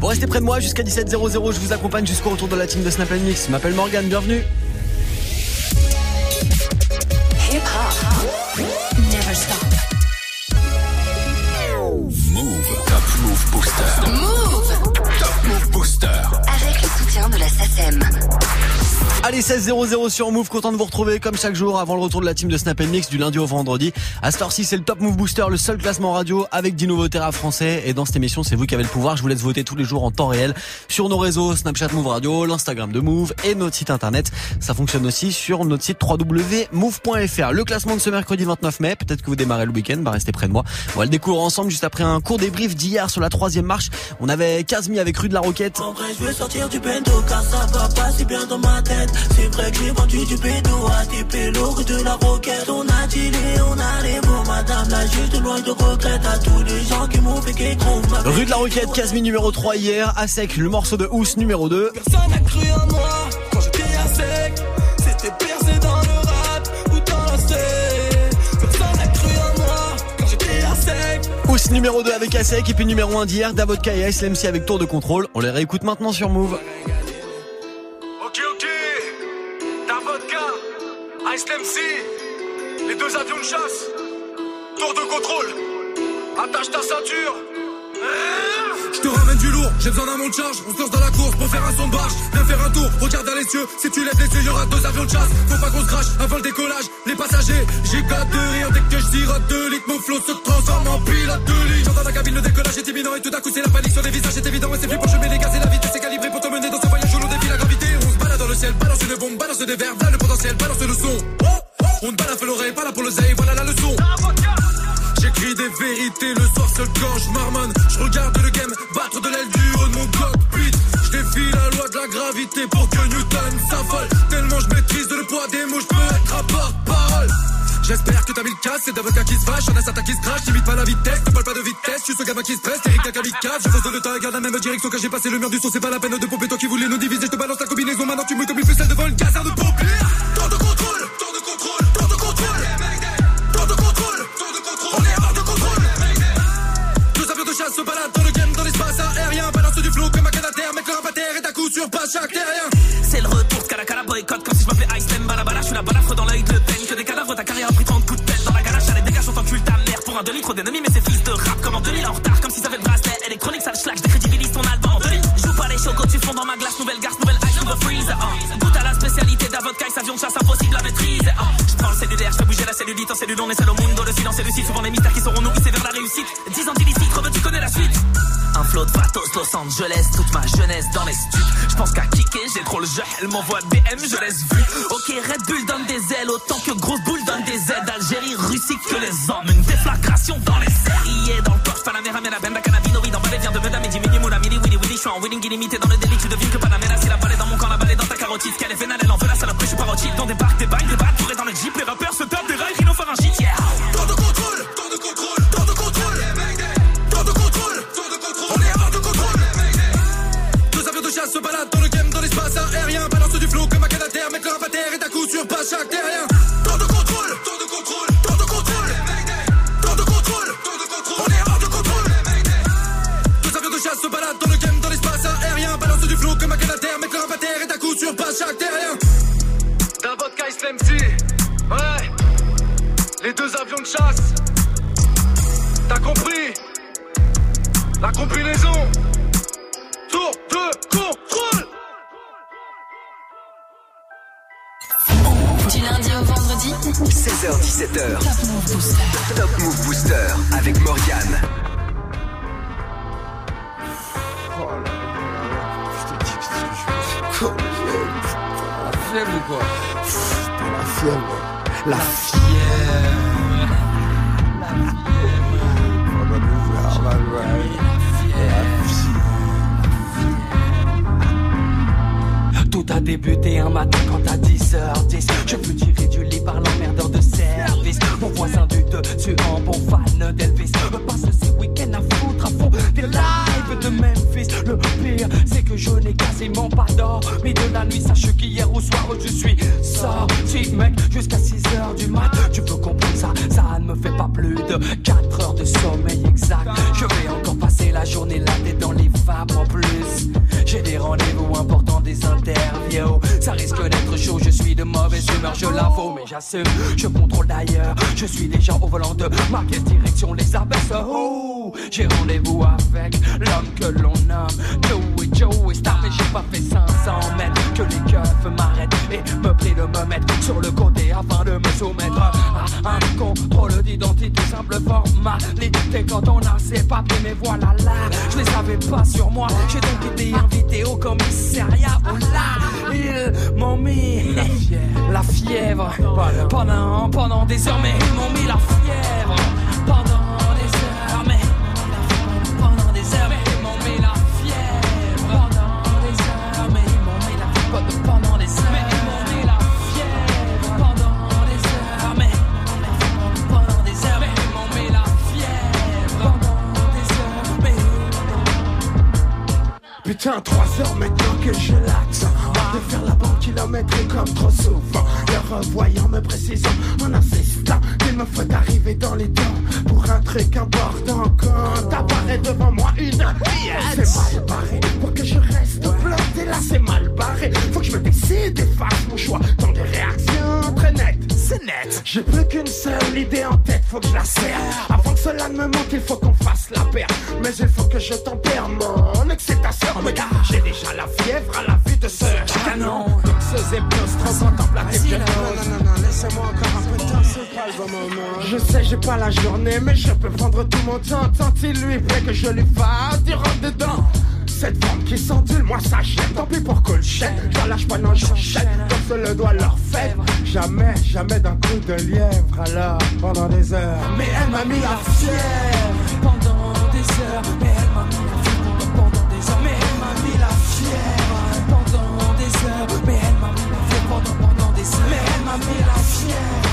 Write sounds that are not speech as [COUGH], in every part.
Vous restez près de moi jusqu'à 17h00. Je vous accompagne jusqu'au retour de la team de Snap Mix. M'appelle Morgan, bienvenue. Allez, 16-0-0 sur Move, content de vous retrouver comme chaque jour avant le retour de la team de Snap Mix du lundi au vendredi. À cette heure-ci, c'est le Top Move Booster, le seul classement radio avec 10 nouveaux terrains français. Et dans cette émission, c'est vous qui avez le pouvoir. Je vous laisse voter tous les jours en temps réel sur nos réseaux Snapchat Move Radio, l'Instagram de Move et notre site internet. Ça fonctionne aussi sur notre site www.move.fr. Le classement de ce mercredi 29 mai, peut-être que vous démarrez le week-end, bah restez près de moi. On va le découvrir ensemble juste après un court débrief d'hier sur la troisième marche. On avait Casmi avec Rue de la Roquette. Je sortir du car ça va pas si bien dans ma tête. C'est vrai que j'ai vendu du bédo à des pélos rue de la roquette. On a dealé, on a les mots, madame. Là, juste loin de regrette à tous les gens qui m'ont fait qu'ils groove. ma Rue de la Roquette, Casmi numéro 3 hier, à sec, le morceau de Housse numéro 2. Personne n'a cru en moi quand j'étais à sec. C'était percé dans le rap ou dans la. Personne n'a cru en moi quand j'étais à sec. Housse numéro 2 avec Asek et puis numéro 1 d'hier, Davodka et SLMC avec tour de contrôle. On les réécoute maintenant sur Move. Les deux avions de chasse. Tour de contrôle. Attache ta ceinture. Je te ramène du lourd, j'ai besoin d'un monte charge. On se lance dans la course pour faire un son de barge. Viens faire un tour, regarde vers les cieux. Si tu lèves les yeux, y'aura deux avions de chasse. Faut pas qu'on se crache avant le décollage. Les passagers, j'ai qu'à de rire dès que je sirote de litres. Mon flot se transforme en pilote de ligne. J'entends la cabine, le décollage est imminent et tout à coup c'est la panique sur les visages. C'est évident et c'est plus pour chemin les gaz et la vitesse est calibrée pour te mener dans balance des verres, voilà le potentiel, balance le son. On ne balafre l'oreille, pas là pour le zay, voilà la leçon. J'écris des vérités le soir seul quand je marmonne. Je regarde le game battre de l'aile du haut de mon cockpit. Je défie la loi de la gravité pour que Newton s'affole. Tellement je maîtrise le poids des mots, J'espère que t'as mis le casse, c'est d'avocat qui se vache, y'en a qui se crachent, t'imites pas la vitesse, ne parle pas de vitesse, je suis ce gamin qui se presse, Eric t'as kamikaze, je de le temps et garde la même direction que j'ai passé le mur du son, c'est pas la peine de pomper, toi qui voulais nous diviser, je te balance la combinaison, maintenant tu me comme une ficelle devant une caserne de pompiers. Tour de contrôle, tour de contrôle, tour de contrôle, tour de contrôle, tour de contrôle, on est bord de contrôle. Deux avions de chasse se baladent dans le game, dans l'espace aérien, balance du flot comme un canadair, mec le rap à terre et à coup sur pas chaque terrien. Trop d'ennemis. Mais c'est fils de rap comme en 2000 en retard. Comme si ça avait le bracelet électronique, ça le. Je décrédibilise ton album en 2000. Joue pas les chocos, tu fonds dans ma glace. Nouvelle garce, nouvelle ice, nouveau freeze. Uh. Goûte à la spécialité d'avocat, avion de chasse impossible à maîtriser. Uh. Je prends le cellulaire, je fais bouger la cellulite en cellule. On est seul au mundo, le silence. Souvent les mystères qui seront nous hissés vers la réussite. 10 ans d'illicite, Robin, tu connais la suite. Un flot de pathos, Los Angeles, toute ma jeunesse dans les stups. Je pense qu'à kicker, j'ai trop le jeu, elle m'envoie BM, je laisse vu. Ok, Red Bull donne des ailes, autant que Grosse Boule Les avions de chasse. T'as compris? La combinaison. Tour de contrôle. Du lundi au vendredi. 16h17h. Top Move Booster. Top Move Booster avec Morgane. La fièvre. Tout a débuté un matin quand à 10h10 Je fus tiré du lit par l'emmerdeur de service. Mon voisin du dessus en bon fan d'Elvis. Passe ces week-ends à foutre à fond des lives de Memphis. Le pire c'est que je n'ai quasiment pas dormi de la nuit. Sache qu'hier au soir je suis sorti mec jusqu'à 6h du mat. Tu peux comprendre ça, ça ne me fait pas plus de 4 heures de sommeil exact. Je vais encore passer la journée là dans les femmes en plus des interviews. Ça risque d'être chaud, je suis de mauvaise humeur, je l'avoue, mais j'assume. Je contrôle d'ailleurs, je suis déjà au volant de ma direction, les abaisse. Oh, j'ai rendez-vous avec l'homme que l'on nomme Joey Joey Star, mais j'ai pas fait 500 mètres. Que les keufs m'arrêtent et me prient de me mettre sur le côté afin de me soumettre à un contrôle d'identité, simple formalité. Quand on a ses papiers, mais voilà là, je les avais pas sur moi, j'ai donc été commissariat où là, ils m'ont mis la fièvre. Pendant, pendant des heures, mais ils m'ont mis la fièvre. Pendant Putain, trois heures maintenant que je l'attends De faire la banque kilométrique comme trop souvent. Le revoyant me précisant en insistant. Qu'il me faut arriver dans les temps Pour un truc important. Quand apparaît devant moi une C'est mal barré Pour que je reste bloqué là c'est mal barré. Faut que je me décide et fasse mon choix C'est net. J'ai plus qu'une seule idée en tête Faut que je la serre. Avant que cela ne me manque il faut qu'on fasse la paire. Mais il faut que je tempère mon excitation. Regarde, j'ai déjà la fièvre à la vue de ce canon. Donc ce hypnose transcontemplatif Non, non, non, non, laissez-moi encore un peu de temps, c'est pas le bon moment. Je sais, j'ai pas la journée, mais je peux prendre tout mon temps. Tant il lui plaît que je lui fasse du rentre dedans cette femme qui s'endule, moi ça gêne Tant pis pour Colchette, je lâche pas, non j'enchaîne. Comme se le doigt leur fête Jamais, jamais d'un coup de lièvre. Alors, pendant des heures. Mais elle m'a mis la fièvre. Pendant des heures, mais elle m'a mis la fièvre. Pendant des heures, mais elle m'a mis la fièvre. Pendant des heures, mais elle m'a mis la pendant pendant des heures, mais elle m'a mis la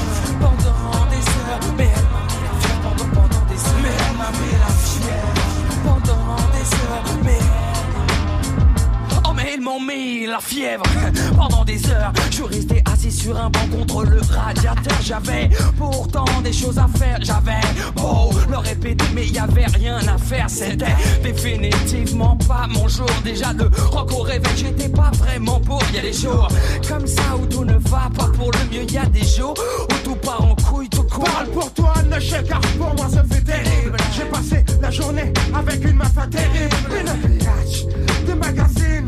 M'ont mis la fièvre [LAUGHS] pendant des heures. Je resté assis sur un banc contre le radiateur. J'avais pourtant des choses à faire. J'avais beau le répéter, mais y avait rien à faire. C'était définitivement pas mon jour. Déjà le rock au réveil, j'étais pas vraiment pour. Y a des jours comme ça où tout ne va pas pour le mieux. Y a des jours où tout part en couille, tout court. Parle pour toi, ne car pour moi ça fait terrible. J'ai passé la journée avec une meuf terrible. Une de magazine.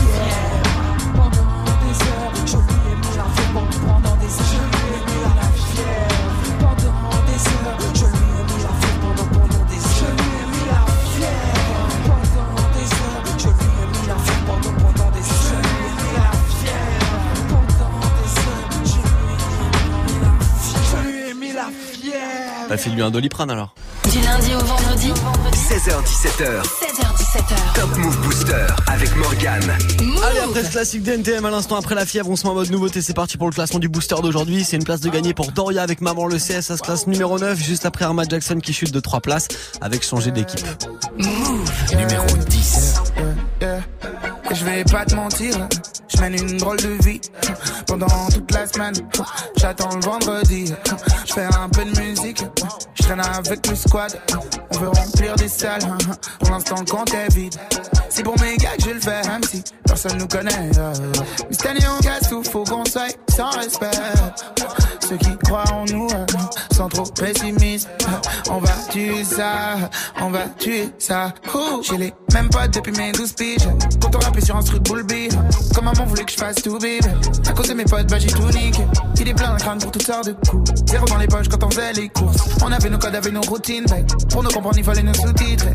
Bah fais-lui un doliprane alors. Du lundi au vendredi, 16h17h, 16h17h. Top Move Booster avec Morgane. Allez, après ce classique d'NTM, à l'instant après la fièvre, on se met en mode nouveauté. C'est parti pour le classement du booster d'aujourd'hui. C'est une place de gagner pour Doria avec Maman le CS. Ça se classe numéro 9, juste après Arma Jackson qui chute de 3 places avec changer d'équipe. Numéro 10. Je vais pas te mentir, je mène une drôle de vie pendant toute la semaine. J'attends le vendredi, je fais un peu de musique, je traîne avec le squad. On veut remplir des salles, pour l'instant le compte est vide. C'est pour mes gars que je le fais, même si personne nous connaît. Mais cette année on faut qu'on soit sans respect. Ceux qui croient en nous, sans trop pessimiste, on va tuer ça, on va tuer ça. J'ai les mêmes potes depuis mes 12 piges. Quand on rappait sur un truc beat, comme maman voulait que je fasse tout bébé. À cause de mes potes, bah j'ai tout niqué. Il est plein de crâne pour toutes sortes de coups. Zéro dans les poches quand on faisait les courses. On avait nos codes, avait nos routines. Pour nous comprendre, il fallait nos sous-titres.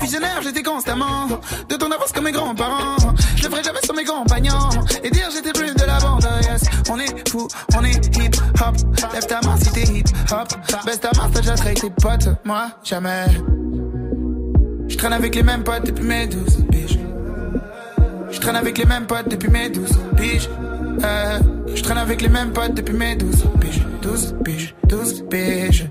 Visionnaire, j'étais constamment de ton avance comme mes grands-parents. Je le ferai jamais sur mes compagnons. Et dire j'étais plus de la bande, yes. On est fou, on est hip hop. Lève ta main si t'es hip hop. Baisse ta main, t'as déjà trahi tes potes. Moi, jamais. Je traîne avec les mêmes potes depuis mes 12 piges. Je traîne avec les mêmes potes depuis mes 12 piges. Euh, je traîne avec les mêmes potes depuis mes 12 piges. 12 piges, 12 piges.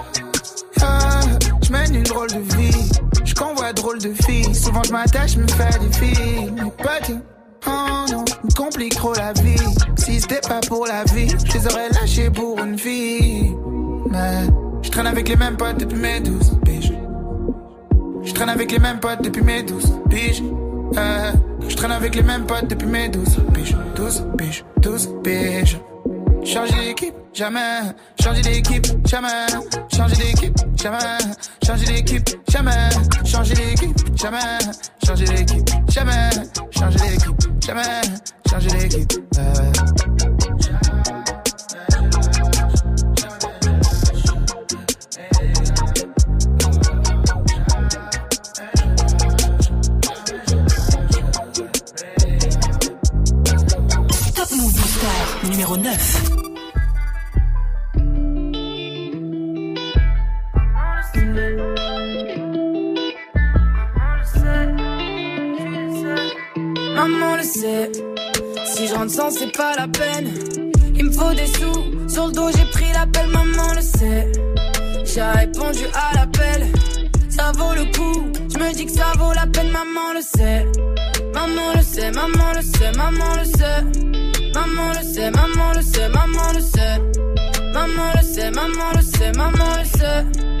Je mène une drôle de vie. Je convois drôle de filles. Souvent je m'attache, me fais des filles. Mes potes, oh non, me complique trop la vie. Si c'était pas pour la vie, je les aurais lâchés pour une fille. Mais je traîne avec les mêmes potes depuis mes 12 piges. Je traîne avec les mêmes potes depuis mes 12 piges. Euh, je traîne avec les mêmes potes depuis mes 12 piges. 12 piges, 12 piges. Changer d'équipe, jamais. Changer d'équipe, jamais. Changer d'équipe, jamais. Changer d'équipe, jamais. Changer d'équipe, jamais. Changer d'équipe, jamais. Changer d'équipe, jamais. Changer d'équipe. numéro 9. Si je rentre sans c'est pas la peine. Il me faut des sous, sur le dos j'ai pris l'appel, maman le sait. J'ai répondu à l'appel, ça vaut le coup. Je me dis que ça vaut la peine, maman le sait. Maman le sait, maman le sait, maman le sait. Maman le sait, maman le sait, maman le sait. Maman le sait, maman le sait, maman le sait.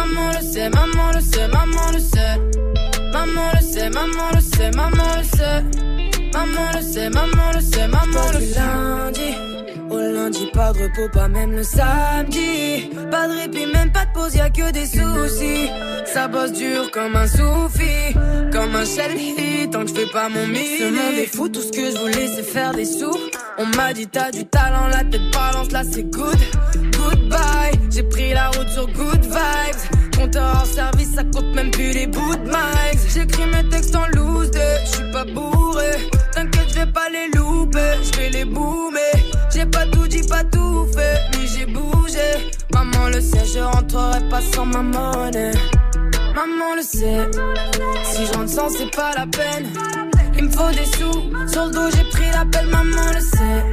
Maman le sait, maman le sait, maman le sait. Maman le sait, maman le sait, maman le sait. Maman le sait, maman le sait, maman le sait. lundi au lundi, pas de repos, pas même le samedi. Pas de répit, même pas de pause, y'a que des soucis. Ça bosse dur comme un soufi, comme un shelly, tant que je fais pas mon mix. Ce monde est fou, tout ce que je voulais c'est faire des sous. On m'a dit t'as du talent, la tête balance, là c'est good. Goodbye, j'ai pris la route sur good vibes. Compteur hors service, ça compte même plus les bouts de mics. J'écris mes textes en loose, je suis pas bourré. T'inquiète, je vais pas les louper, je les boomer. J'ai pas tout dit, pas tout fait, mais j'ai bougé. Maman le sait, je rentrerai pas sans ma monnaie. Maman le sait, si je rentre sans, c'est pas la peine. Il me faut des sous, sur le dos j'ai pris l'appel, maman le sait.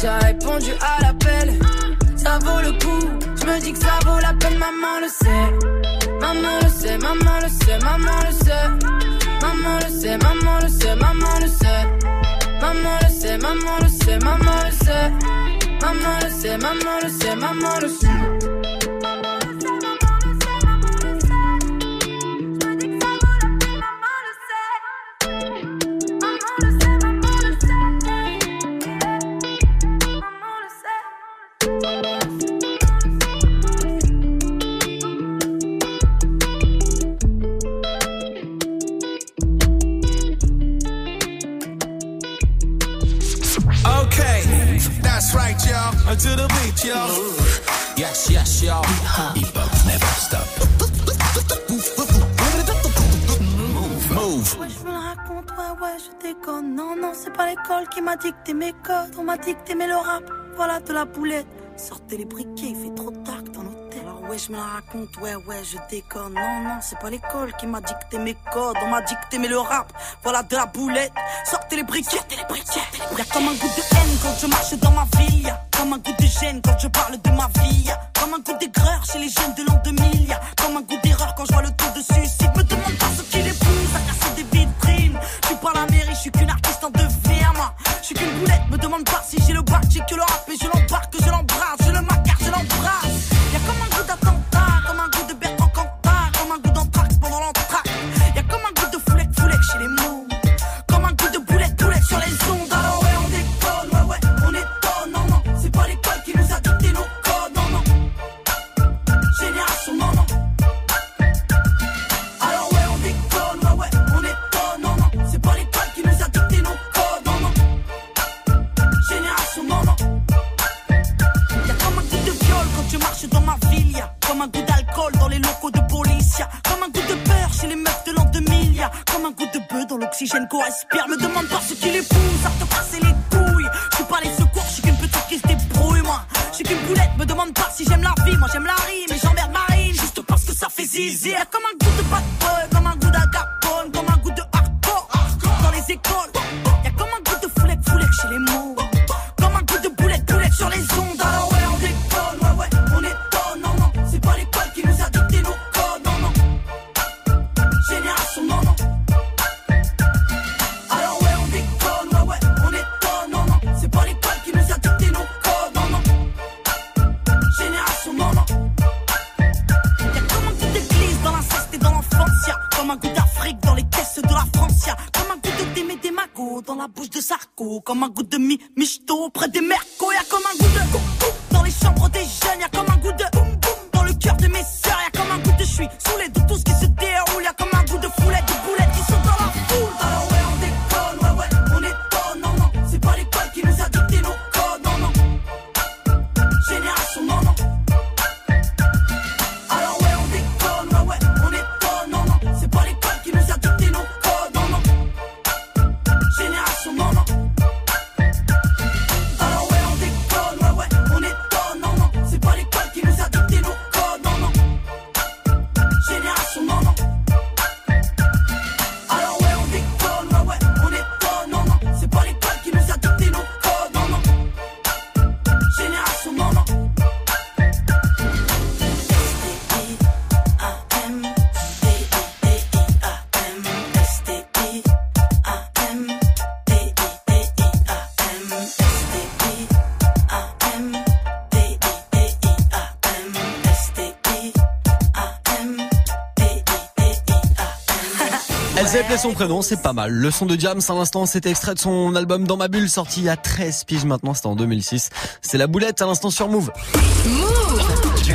J'ai répondu à l'appel, ça vaut le coup. Je me dis que ça vaut la peine, maman le sait. Maman le sait, maman le sait, maman le sait. Maman le sait, maman le sait, maman le sait. Maman le sait, maman le sait, maman le sait. Maman le sait, maman le sait, maman le sait. Until the beat, y'all. Yes, yes, hop never stop. Move. Ouais, je me le raconte, ouais, ouais, je déconne. Non, non, c'est pas l'école qui m'a dicté mes codes. On m'a dicté, mais le rap, voilà de la boulette. Sortez les briquets, il fait trop tard dans l'hôtel. Alors, ouais, je me la raconte, ouais, ouais, je déconne. Non, non, c'est pas l'école qui m'a dicté mes codes. On m'a dicté, mais le rap, voilà de la boulette. Sortez les briquets, sortez les briquets. Y'a comme un goût de haine quand je marche dans ma ville. Comme un goût de gêne quand je parle de ma vie. Comme un goût d'aigreur chez les jeunes de l'an 2000. Y'a comme un goût d'erreur quand je vois le taux de suicide. Me demande pas ce qui les pousse à casser des vitrines. Je suis pas la mairie, je suis qu'une artiste en devenir, moi. Je suis qu'une boulette, me demande pas si j'ai le bac, j'ai que le rap et je l'embarque, dans l'oxygène Sarko, comme un Son prénom, c'est pas mal. Le son de Jams à l'instant, c'était extrait de son album Dans ma bulle, sorti il y a 13 piges maintenant, c'était en 2006. C'est la boulette à l'instant sur Move.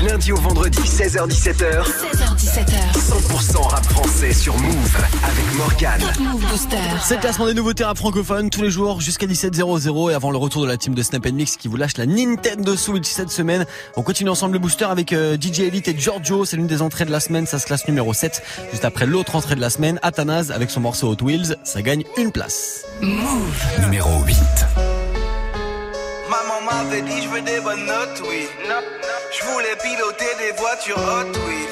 Du lundi au vendredi, 16h17h. 16h17h. 100% rap français sur Move avec Morgan. Move Booster. C'est le classement des nouveautés rap francophones tous les jours jusqu'à 17h00 et avant le retour de la team de Snap Mix qui vous lâche la Nintendo Switch cette semaine. On continue ensemble le booster avec euh, DJ Elite et Giorgio. C'est l'une des entrées de la semaine. Ça se classe numéro 7. Juste après l'autre entrée de la semaine, Athanase avec son morceau Hot Wheels. Ça gagne une place. Numéro 8. M'avait dit je veux des bonnes notes, oui. Je voulais piloter des voitures Hot Wheels.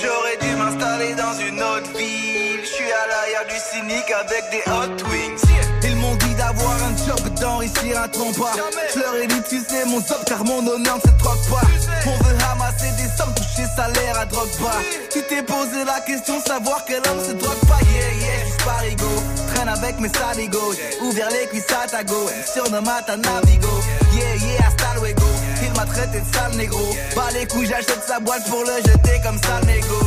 J'aurais dû m'installer dans une autre ville. Je suis à l'arrière du cynique avec des Hot Wings. Ils m'ont dit d'avoir un job d'enrichir un trompa. Je leur ai dit tu sais mon job car mon honneur ne se troque pas. On veut ramasser des sommes, toucher salaire à drogue pas. Tu t'es posé la question savoir quel homme se drogue pas. Yeah yeah, je suis parigo. Avec mes saligos. Ouvert les cuisses à ta go. Surnomme à ta navigo. Yeah yeah, hasta luego. Il m'a traité de sale négro. Bah les couilles, j'achète sa boîte pour le jeter comme sale négo.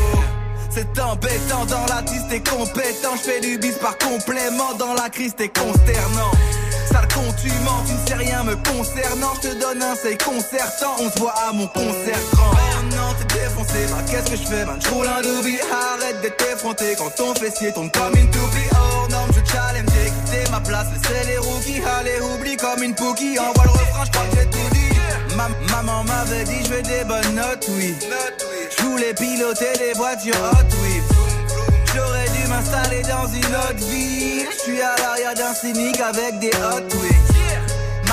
C'est embêtant dans la tisse, t'es compétent. Je fais du bis par complément. Dans la crise, t'es consternant. Sale con, tu mens, tu ne sais rien me concernant. Je te donne un c'est concertant. On se voit à mon concert grand. Non, t'es défoncé. Bah, qu'est-ce que je fais, man? J'roule un doobie. Arrête d'être effronté quand ton fessier tombe comme une toupie. Oh non, je challenge, quitter ma place, laissez les rookies, allez, oublie comme une pookie, envoie le refrain, je que j'ai tout dit. maman m'avait dit, je veux des bonnes notes, oui. Je voulais piloter des voitures hot, oui. J'aurais dû m'installer dans une autre ville. Je suis à l'arrière d'un cynique avec des hot, oui.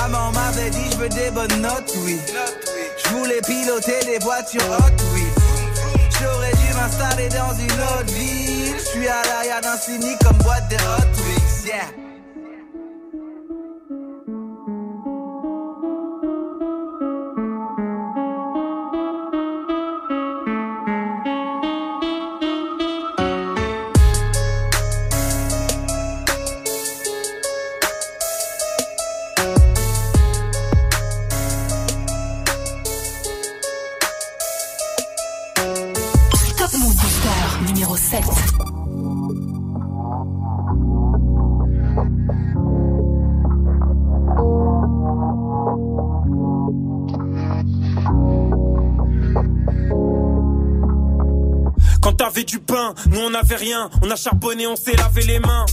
Maman m'avait dit, je veux des bonnes notes, oui. Je voulais piloter des voitures hot, oui. J'aurais dû m'installer dans une autre ville. Je suis à l'arrière d'un cynique comme boîte de Hot Wheels, on avait rien, on a charbonné, on s'est lavé les mains.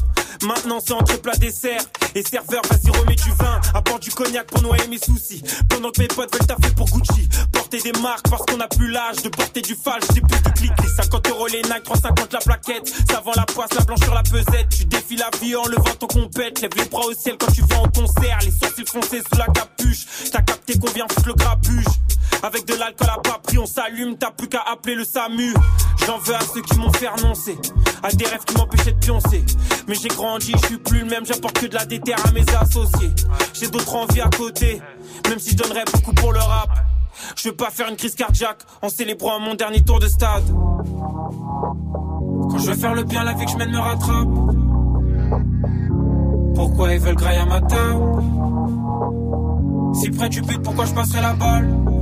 Maintenant c'est entre plat dessert Et serveur. Vas-y remets du vin. Apporte du cognac pour noyer mes soucis. Pendant que mes potes veulent taffer pour Gucci. Porter des marques parce qu'on a plus l'âge De porter du falche, j'ai plus de clics Les 50 euros les Nike, 350 la plaquette. Ça vend la poisse, la blanche sur la pesette. Tu défies la vie en levant ton compète. Lève les bras au ciel quand tu vas en concert. Les sourcils foncés sous la capuche. T'as capté qu'on vient le grabuge avec de l'alcool à pas pris, on s'allume, t'as plus qu'à appeler le SAMU. J'en veux à ceux qui m'ont fait renoncer, à des rêves qui m'empêchaient de pioncer. Mais j'ai grandi, je suis plus le même, j'apporte que de la déterre à mes associés. J'ai d'autres envies à côté, même si je donnerais beaucoup pour le rap. Je veux pas faire une crise cardiaque en célébrant mon dernier tour de stade. Quand je veux faire le bien, la vie que je mène me rattrape. Pourquoi ils veulent grailler à ma table? Si près du but, pourquoi je passerai la balle?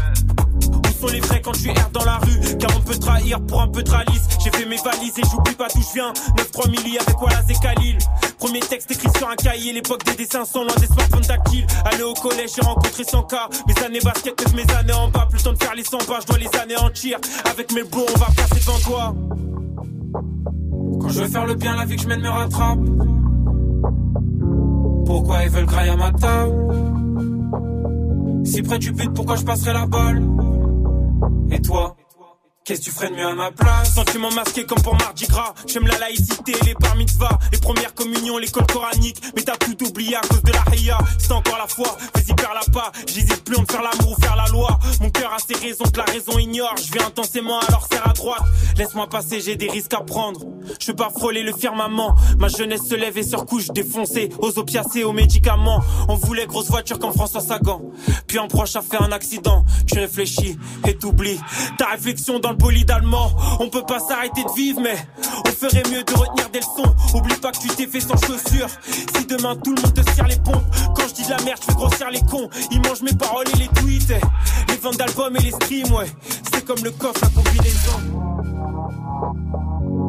sont les vrais quand je suis R dans la rue. Car on peut trahir pour un peu de ralice. J'ai fait mes valises et j'oublie pas d'où je viens. 9-3 milli avec Wallace et Khalil. Premier texte écrit sur un cahier. L'époque des dessins sont loin des smartphones tactiles. Aller au collège, j'ai rencontré 100 cas. Mes années basket, que mes années en bas. Plus le temps de faire les 100 pas, je dois les anéantir. Avec mes beaux, on va passer devant toi. Quand je veux faire le bien, la vie que je mène me rattrape. Pourquoi ils veulent grailler à ma table? Si près du but, pourquoi je passerai la balle? Et toi Qu'est-ce que tu ferais de mieux à ma place Sentiment masqué comme pour Mardi Gras. J'aime la laïcité, les bar mitzvahs Les premières communions, l'école coranique. Mais t'as tout oublié à cause de la Hiya C'est encore la foi, vas-y perds la pas J'hésite plus entre faire l'amour ou faire la loi. Mon cœur a ses raisons que la raison ignore. Je vais intensément alors serre à droite. Laisse-moi passer, j'ai des risques à prendre. Je veux pas frôler le firmament. Ma jeunesse se lève et se recouche défoncée. Aux opiacés, aux médicaments. On voulait grosse voiture comme François Sagan. Puis un proche a fait un accident. Tu réfléchis et t'oublies. Ta réflexion dans le. On peut pas s'arrêter de vivre, mais on ferait mieux de retenir des leçons. Oublie pas que tu t'es fait sans chaussures. Si demain tout le monde te serre les pompes, quand je dis de la merde, je fais grossir les cons. Ils mangent mes paroles et les tweets, les ventes d'albums et les streams, ouais. C'est comme le coffre à combinaison.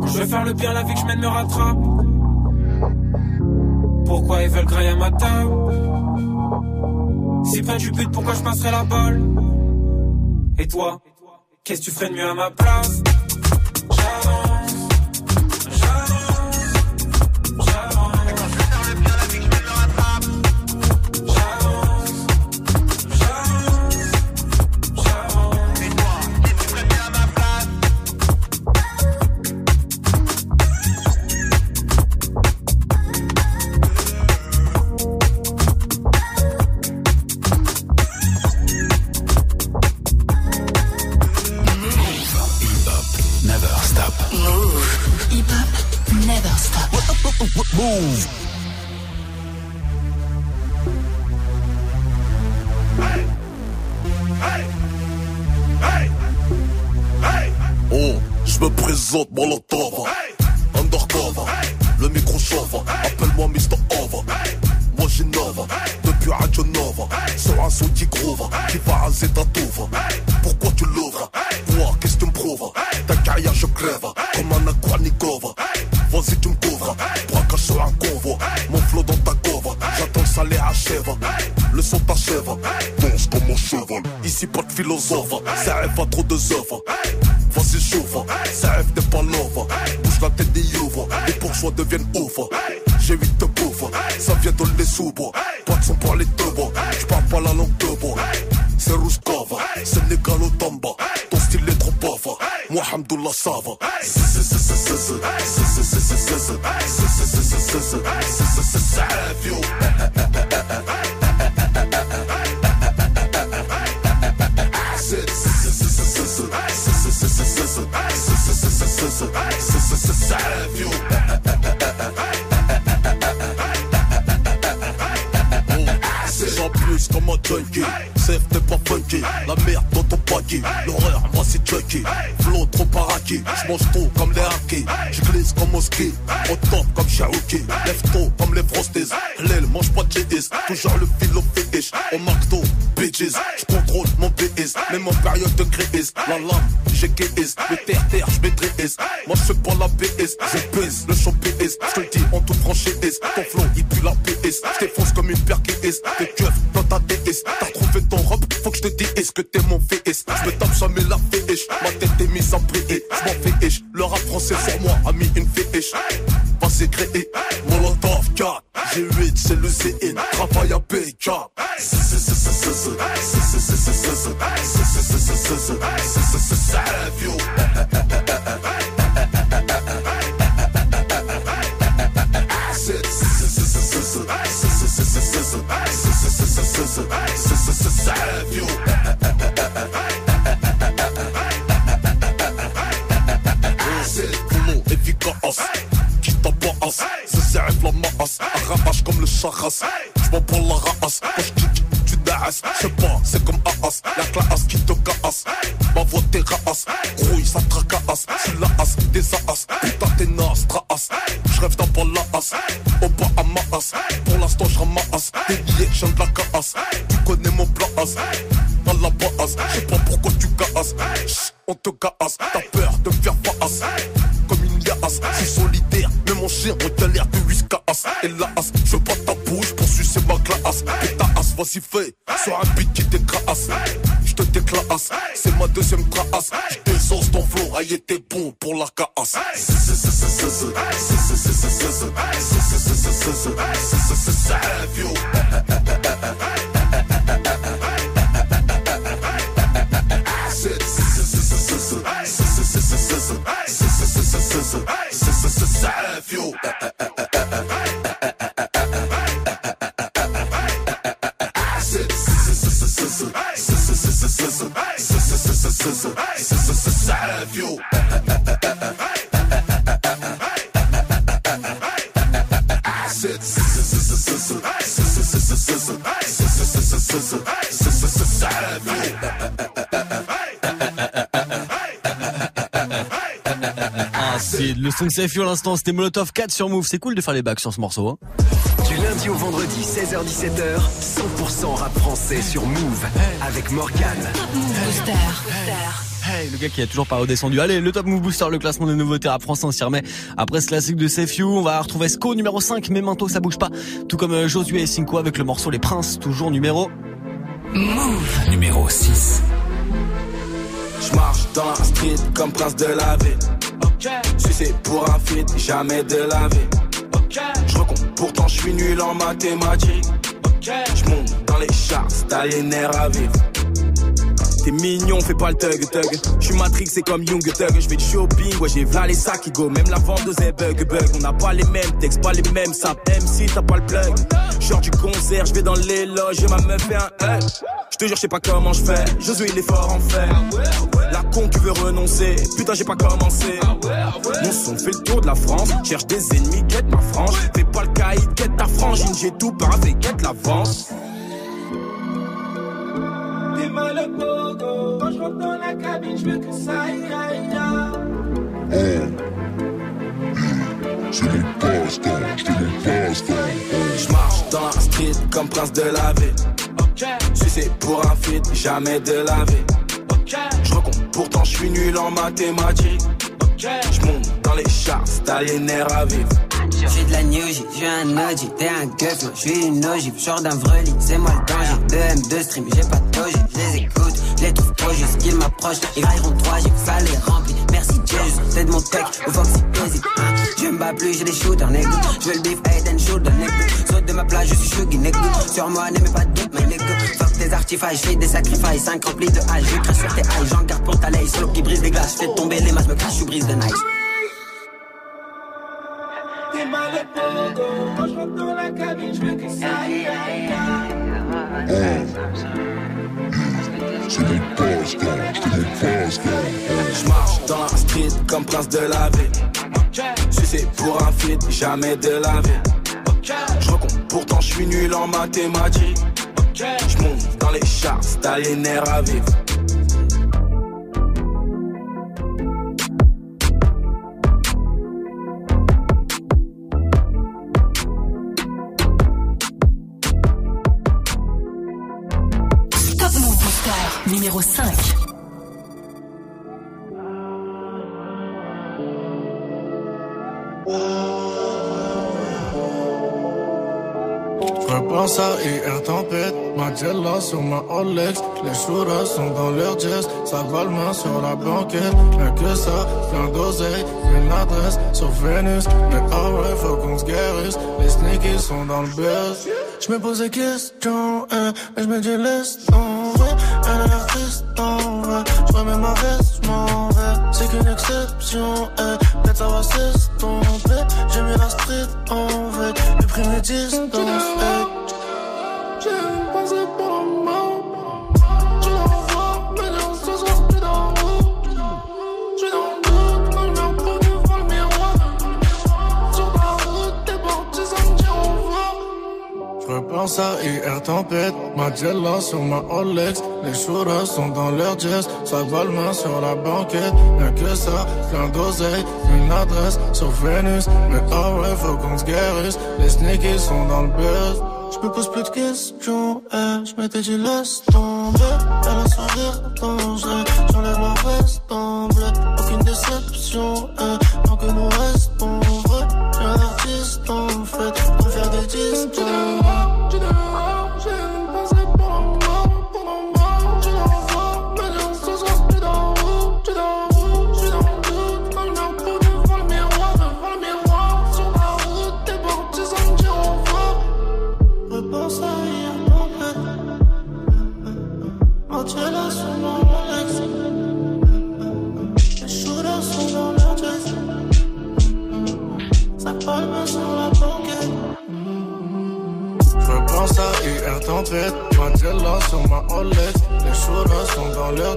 Je veux faire le bien, la vie que je mène me rattrape. Pourquoi ils veulent grailler à ma table Si près du but, pourquoi je passerai la balle? Et toi? Qu'est-ce que tu ferais de mieux à ma place? Merde dans ton paquet L'horreur moi c'est Chucky. Flow trop paraki J'mange trop comme les hackers J'glisse comme au ski Au top comme Cherokee Lève tôt comme les frosties. L'aile mange pas de cheese Toujours le filo fétiche. Au McDo bitches. J'contrôle mon BS Même en période de crise. La lame j'ai KS Le terre-terre j'maîtrise Moi j'fais pas la BS Je pèse le champ PS J'te le dis en toute franchise. Ton flow il pue la PS J't'effonce comme une paire KS T'es keuf dans ta DS T'as trouvé ton robe Faut que j'te dise est-ce que t'es mon VS J'me tape jamais la féiche Ma tête est mise en plie J'm'en fais ish Le rap français sur moi a mis une féiche Vas-y créé Molotov 4 G8 c'est le CN Travail à PK Boulot tabasse Se serre la masse Arrache comme le charras J'm'en prends la race Quand j'kick tu dasses J'sais pas c'est comme Aas La classe qui te casse. Ma voix t'es race Grouille ça tracasse. C'est la as des as. Putain t'es naze traas J'rêve d'un pas la as. Au bas à ma as. Pour l'instant j'ramasse Des billets j'aime de la casse Tu connais mon plan as. Dans la base J'sais pas pourquoi tu casses. On te casse. T'as peur de me faire face. Comme une liasse Je suis chien on galère de whiskas Et la as Je pas ta bouche pour sucer ma classe Et ta as vas-y fais. Sur un beat qui t'écrase. Je te déclasse. C'est ma deuxième trace Je désose ton flow Aïe t'es bon pour la casse le son de à l'instant, c'était Molotov 4 sur Move. C'est cool de faire les bacs sur ce morceau. Hein. Du lundi au vendredi, 16h-17h, 100% rap français sur Move avec Morgan. Booster. Hey, le gars qui a toujours pas redescendu. Allez, le Top Move Booster, le classement des nouveautés rap français, on s'y remet. Après ce classique de Safe You, on va retrouver Sko numéro 5, mais Manto ça bouge pas. Tout comme euh, Josué et Cinco avec le morceau Les Princes, toujours numéro. Move. Numéro 6. J'marche dans la street comme prince de la ville. Sucé pour un feat, jamais de la vie. J'recompte, pourtant j'suis nul en mathématiques. J'monte dans les charts, t'as les nerfs à vivre. T'es mignon, fais pas le thug thug. J'suis Matrix, c'est comme Young Thug. J'fais du shopping, ouais j'ai v'là les sacs qui go. Même la vendeuse est bug bug. On n'a pas les mêmes textes, pas les mêmes saps. Même si t'as pas le plug. Genre du concert, j'vais dans les loges, ma meuf fait un hug. J'te jure, j'sais pas comment j'fais. Josué, il est fort en fait. La con qui veut renoncer. Putain, j'ai pas commencé. Mon son fait le tour de la France. Cherche des ennemis, guette ma frange. Fais pas le caïd, guette ta frangine. J'ai tout paravé, guette l'avance. Au pogo. Quand je rentre dans la cabine, je veux que ça aille, aille, aille. C'est passe-temps, c'est mon passe-temps J'marche dans la street comme prince de la ville. c'est pour un feat, jamais de la vie. Je recompte, pourtant je suis nul en mathématiques. Je monte dans les les nerfs à vivre. J'suis de la new J, j'suis un OG, t'es un gueuf, moi j'suis une ogive, genre d'un vreli, c'est moi le danger. 2 M2 stream, j'ai pas de doji, j'les écoute, j'les trouve trop juste qu'ils m'approchent, ils railleront 3 J, ça les remplit. Merci Jesus, c'est de mon tech, au Foxy hésite. Hein. Je me bats plus, j'ai des shooters, nigga. J'veux le beef, head and shoulder, nigga. Saute de ma plage, je suis chuggy, nigga. Sur moi, n'aimez pas de doute, my nigga. Fuck tes artifices, j'fais des sacrifices, 5 remplis de hache, j'écris sur tes eyes, j'en garde pour ta lay, solo qui brise les glaces, fais tomber les masses, me crache, je brise de nice. Mal quand je rentre dans la cabine, je veux que ça C'est mon passe-temps, c'est mon passe-temps. Je marche dans la street comme prince de la ville. c'est pour un feat, jamais de la vie. Je recompte, pourtant je suis nul en mathématiques. Je monte dans les les nerfs à vivre. 105. Pansa et air tempête, ma Jella sur ma Olex, les chouras sont dans leur jazz, ça va main sur la banquette, rien que ça, plein d'oseille, une adresse sur Vénus, mais ah ouais, faut qu'on se guérisse, les sneakers sont dans le buzz. Je me pose des questions, hein, et je me dis laisse tomber, elle a l'air triste, en vrai remets ma veste, je m'en vais. C'est qu'une exception, peut-être ça va s'estomper J'ai mis la street en vrai, j'ai pris mes distances, hey. J'ai passé pour Repense à hier tempête, ma Jella sur ma Rolex Les shooters sont dans leur jazz, ça va main sur la banquette Rien que ça, plein d'oseille, une adresse sur Vénus. Mais ah ouais, faut qu'on se guérisse, les sneakies sont dans le buzz. Je me pose plus de questions, eh, je m'étais dit laisse tomber. Elle a sourire dangereux, j'enlève ma veste en bleu. Aucune déception, eh, tant que nous restons vrais. J'ai un artiste en fait, pour faire des distances tu dehors, hier tempête, ma Jella sur ma Rolex Les shooters sont dans leur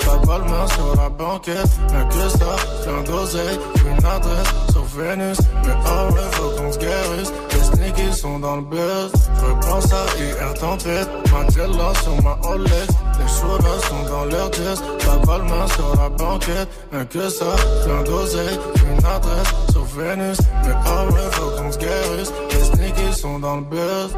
ça va le main sur la banquette. Rien que ça, plein d'oseille, une adresse sur Vénus. Mais ah ouais, faut qu'on se guérisse, les sneakies sont dans le buzz. Repense à hier tempête, ma Jella sur ma Rolex Les shooters sont dans leur ça va le main sur la banquette. Rien que ça, plein d'oseille, une adresse sur Vénus. Mais ah ouais, faut qu'on se guérisse, les sneakies sont dans le buzz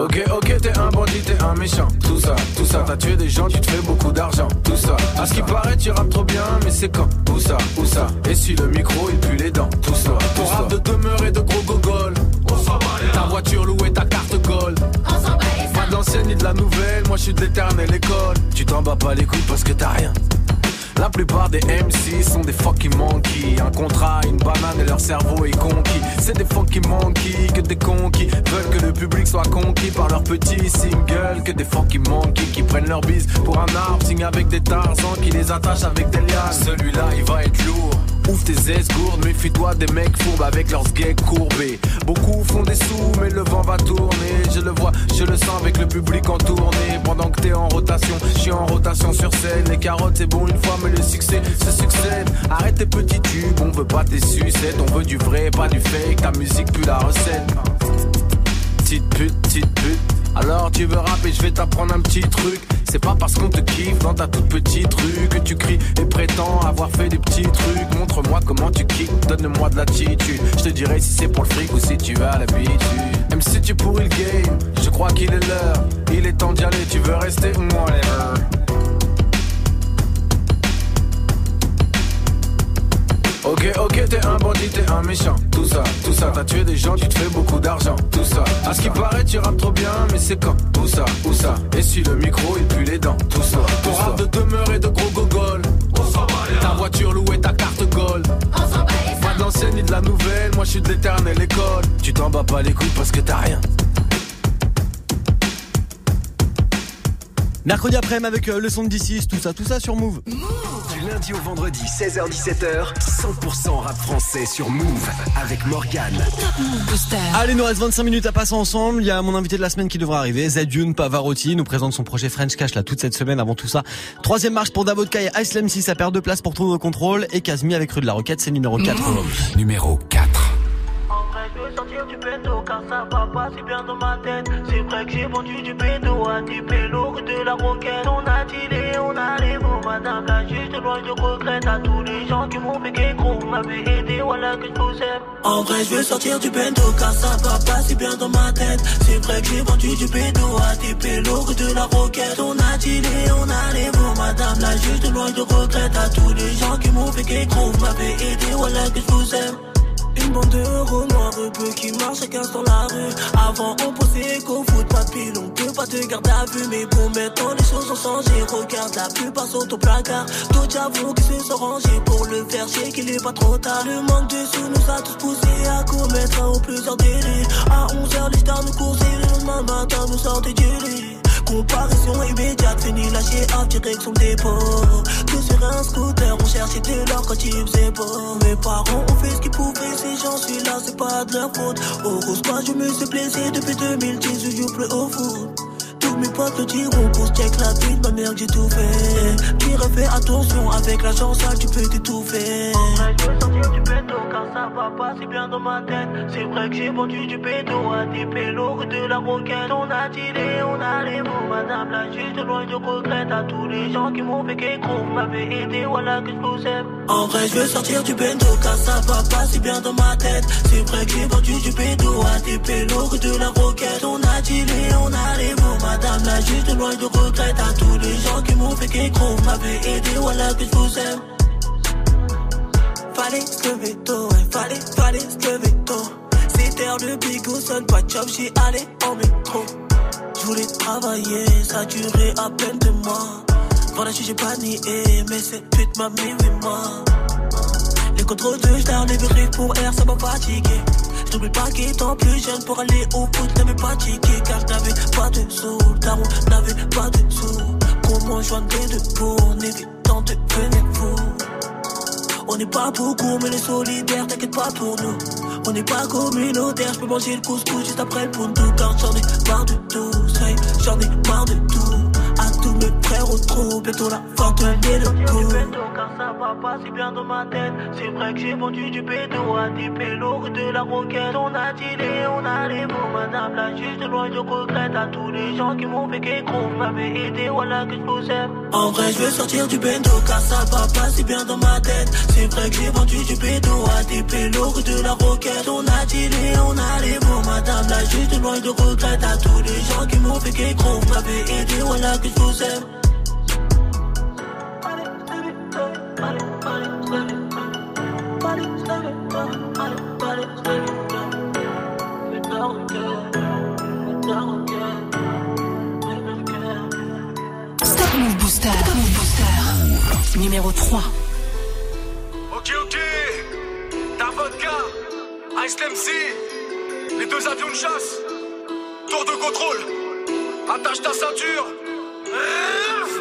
Ok, ok, t'es un bandit, t'es un méchant. Tout ça, tout ça, t'as tué des gens, tu te fais beaucoup d'argent. Tout ça, à ce qui paraît, tu rappes trop bien, mais c'est quand? Où ça, où ça? Et si le micro, il pue les dents. Tout ça, ton rap de demeure et de gros gogol. Ta voiture louée, ta carte gold. Pas de l'ancienne ni de la nouvelle, moi je suis de l'éternelle école. Tu t'en bats pas les couilles parce que t'as rien. La plupart des MC sont des fucking monkeys. Un contrat, une banane et leur cerveau est conquis. C'est des fucking monkeys que des conquis veulent que le public soit conquis par leurs petits singles. Que des fucking monkeys qui prennent leur bise pour un arbre, signent avec des tarzans qui les attachent avec des lianes. Celui-là, il va être lourd. Ouvre tes esgourdes, méfie-toi des mecs fourbes avec leurs gays courbés. Beaucoup font des sous, mais le vent va tourner. Je le vois, je le sens avec le public en tournée. Pendant que t'es en rotation, je suis en rotation sur scène. Les carottes, c'est bon une fois, mais le succès se succède. Arrête tes petits tubes, on veut pas tes sucettes. On veut du vrai, pas du fake. Ta musique, plus la recette. Petite pute, petite pute. Alors tu veux rapper, je vais t'apprendre un petit truc. C'est pas parce qu'on te kiffe dans ta toute petite rue que tu cries et prétends avoir fait des petits trucs. Montre-moi comment tu kicks, donne-moi de l'attitude. Je te dirai si c'est pour le fric ou si tu as l'habitude. Même si tu pourris le game, je crois qu'il est l'heure. Il est temps d'y aller, tu veux rester whatever. Ok, ok, t'es un bandit, t'es un méchant. Tout ça, tout ça, t'as tué des gens, tu te fais beaucoup d'argent. Tout ça, à ce qui paraît, tu rappes trop bien, mais c'est quand Tout ça, où ça Et si le micro, il pue les dents. Tout ça, ton rap de demeure et de gros gogol. Ta voiture louée, ta carte gold. Pas de l'ancienne ni de la nouvelle, moi je suis de l'éternelle école. Tu t'en bats pas les couilles parce que t'as rien. Mercredi après-midi avec euh, le son de D6, tout ça, tout ça sur Move. Du lundi au vendredi, 16h17h, 100% rap français sur Move avec Morgane. Allez, nous reste 25 minutes à passer ensemble. Il y a mon invité de la semaine qui devra arriver. Zedune Pavarotti nous présente son projet French Cash là toute cette semaine avant tout ça. Troisième marche pour Davodka et Ice 6 à perd de place pour Tour de contrôle. Et Kazmi avec Rue de la Roquette, c'est numéro 4 aujourd'hui. Numéro 4. Je veux sortir du pédo car ça va pas si bien dans ma tête. C'est vrai que j'ai vendu du pédo à des pélos de la roquette. On a tiré, on a les mots Madame la juge de loin je regrette À tous les gens qui m'ont fait Vous m'avez aidé, voilà que je vous aime. En vrai je veux sortir du pédo car ça va pas si bien dans ma tête. C'est vrai que j'ai vendu du pédo à des pélos de la roquette. On a tiré, on a les mots Madame la juge de loin je regrette À tous les gens qui m'ont fait Vous m'avez aidé, voilà que je vous aime une bande de noirs peu qui marchent chacun dans la rue. Avant, on pensait qu'au foot, pas pile, on peut pas te garder à vue. Mais bon, maintenant les choses ont changé. Regarde, la plupart sont au placard. D'autres j'avoue qu'ils se sont rangés pour le faire chier, qu'il est pas trop tard. Le manque de sous nous a tous poussés à commettre un ou plusieurs délits. À 11h, les stars nous coursaient, le lendemain matin nous sortaient du lit. Comparaison immédiate, fini lâché en direction dépôt. Que sur un scooter, on cherchait de l'or quand il beau. Mes parents ont fait ce qu'ils pouvaient, si j'en suis là, c'est pas de leur faute. Au rose, moi je me suis blessé depuis 2010, je joue plus au foot. Mes potes le diront se check la de ma mère j'ai tout fait. Pire fais attention, avec la chance tu peux t'étouffer. je veux sortir du pédo car ça va pas si bien dans ma tête. C'est vrai que j'ai vendu du pédo à des pélos de la roquette. On a tiré, on a les mots, madame la juge de loin je regrette. À tous les gens qui m'ont fait qu'écro, vous m'avez aidé, voilà que je vous aime. En vrai je veux sortir du pédo car ça va pas si bien dans ma tête. C'est vrai que j'ai vendu du pédo à des pélos de la roquette. On a tiré, on a les mots, madame la juge de loin de regrette à tous les gens qui m'ont fait qu'écro m'avait aidé voilà que je vous aime. Fallait se lever tôt, fallait, fallait se lever tôt C'était heure de bigot, seul pas job, j'y allais en métro. Je voulais travailler, ça durait à peine deux mois. Voilà, j'ai pas nié, mais cette pute m'a mis oui, moi Les contrôles de j't'ai les pour R, ça m'a fatigué J'oublie pas qu'étant plus jeune pour aller au foot, n'avais pas ticket car je n'avais pas de sous. Daron n'avait pas de sous. comment joindre les deux bouts en évitant de venir fou. On n'est pas beaucoup, mais les solidaires, t'inquiète pas pour nous. On n'est pas communautaire, je peux manger le couscous juste après le poundou. Car j'en ai marre tout, ça y est, j'en ai marre de tout. Au trou, bientôt la fin de coup. car ça va pas si bien dans ma tête. C'est vrai que j'ai vendu du bédo à des pélos de la roquette. On a dealé, on a les mots, madame la juge de loin, je regrette à tous les gens qui m'ont fait qu'écro. Vous m'avez aidé, voilà que je vous aime. En vrai, je veux sortir du bendo car ça va pas si bien dans ma tête. C'est vrai que j'ai vendu du bédo à des pélos de la roquette. On a dealé, on a les mots, madame la juge de loin, je regrette à tous les gens qui m'ont fait qu'écro. Vous m'avez aidé, voilà que je vous aime. Numéro 3. Ok, ok. Ta vodka, Ice MC, les deux avions de chasse, tour de contrôle, attache ta ceinture.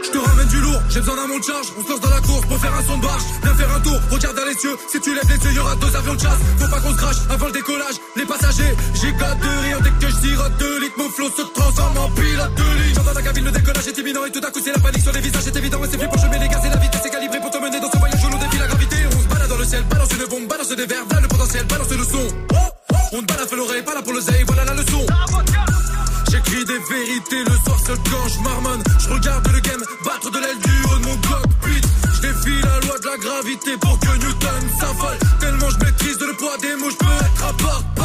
Je te ramène du lourd, j'ai besoin d'un monte charge. On se lance dans la course pour faire un son de barge. Viens faire un tour, regarde dans les cieux. Si tu lèves les yeux, y'aura deux avions de chasse. Faut pas qu'on se crache avant le décollage. Les passagers, j'ai de rire dès que je sirote deux litres. Mon flow se transforme en pilote de ligne. J'entends la cabine, le décollage est imminent et tout à coup c'est la panique sur les visages. C'est évident et c'est fait pour chemin les gars. C'est la vitesse, balance une bombe, balance des verres. Voilà le potentiel, balance le son. On te balade l'oreille, pas là pour le zay, voilà la leçon. J'écris des vérités le soir seul quand je marmonne. Je regarde le game battre de l'aile du haut de mon cockpit. Je défie la loi de la gravité pour que Newton s'affole. Tellement je maîtrise le poids des mots, je peux être un porte-parole.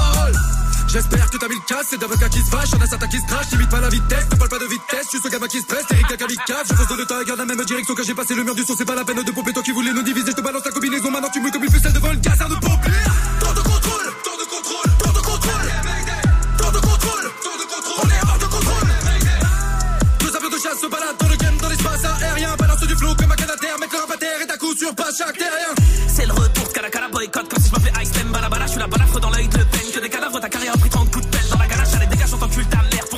J'espère que t'as mis le casse, c'est d'avocat qui se vache, y'en a qui se crachent, limite pas la vitesse, ne parle pas de vitesse, suis ce gamin qui se presse, Eric la kamikaze, je fonce de temps et garde la même direction que j'ai passé le mur du son, c'est pas la peine de pomper, toi qui voulais nous diviser, je te balance la combinaison, maintenant tu mouilles comme une ficelle devant le caserne de pompiers. Temps de contrôle, temps de contrôle, temps de contrôle, temps de contrôle, temps de contrôle, on est hors de contrôle. Deux avions de chasse se baladent dans le game, dans l'espace aérien, balance du flow comme un à terre, mettre le rap à terre et d'un coup sur pas chaque terrien. C'est le retour de boycott comme si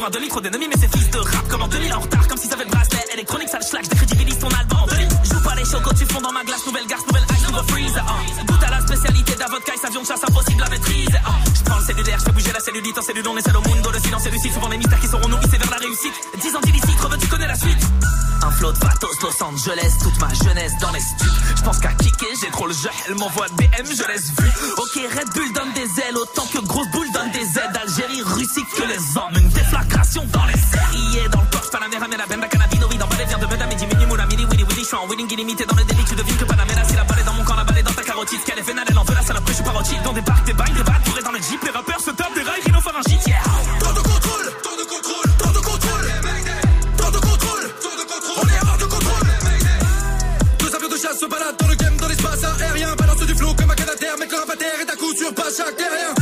un demi trop d'ennemis. Mais c'est fils de rap comme en 2000 en retard. Comme si ça avait le bracelet électronique, ça le schlag. Décrédibilise ton album en 2000. Joue pas les chocos, tu fonds dans ma glace. Nouvelle garce, nouvelle ice, nouveau freeze. Uh. Goûte à la spécialité d'Avodka avion de chasse impossible à maîtriser. Uh. Je prends le cellulaire, je fais bouger la cellulite en cellule. On est seul au mundo, le silence et lucide. Souvent les mystères qui seront nourris, c'est vers la réussite. 10 ans d'illicite, reveux, tu connais la suite. Un flot de pathos, Los Angeles, toute ma jeunesse dans les studs. Je pense qu'à kicker, j'ai trop le jeu, elle m'envoie BM, je laisse vu. Ok, Red Bull donne des ailes, autant que Grosse Boule donne des aides. Algérie, Russie, que les hommes, Dans des parcs, des bails, des balles, tourés dans le jeep, les rappeurs se tapent des rails, rhinopharyngite, yeah. Temps de contrôle, temps de contrôle, temps de contrôle, temps de contrôle, temps de contrôle, on est hors de contrôle. Deux avions de chasse se baladent dans le game, dans l'espace aérien, balance du flow comme un terre, mettre le rap à terre et d'un coup sur pas chaque terrien.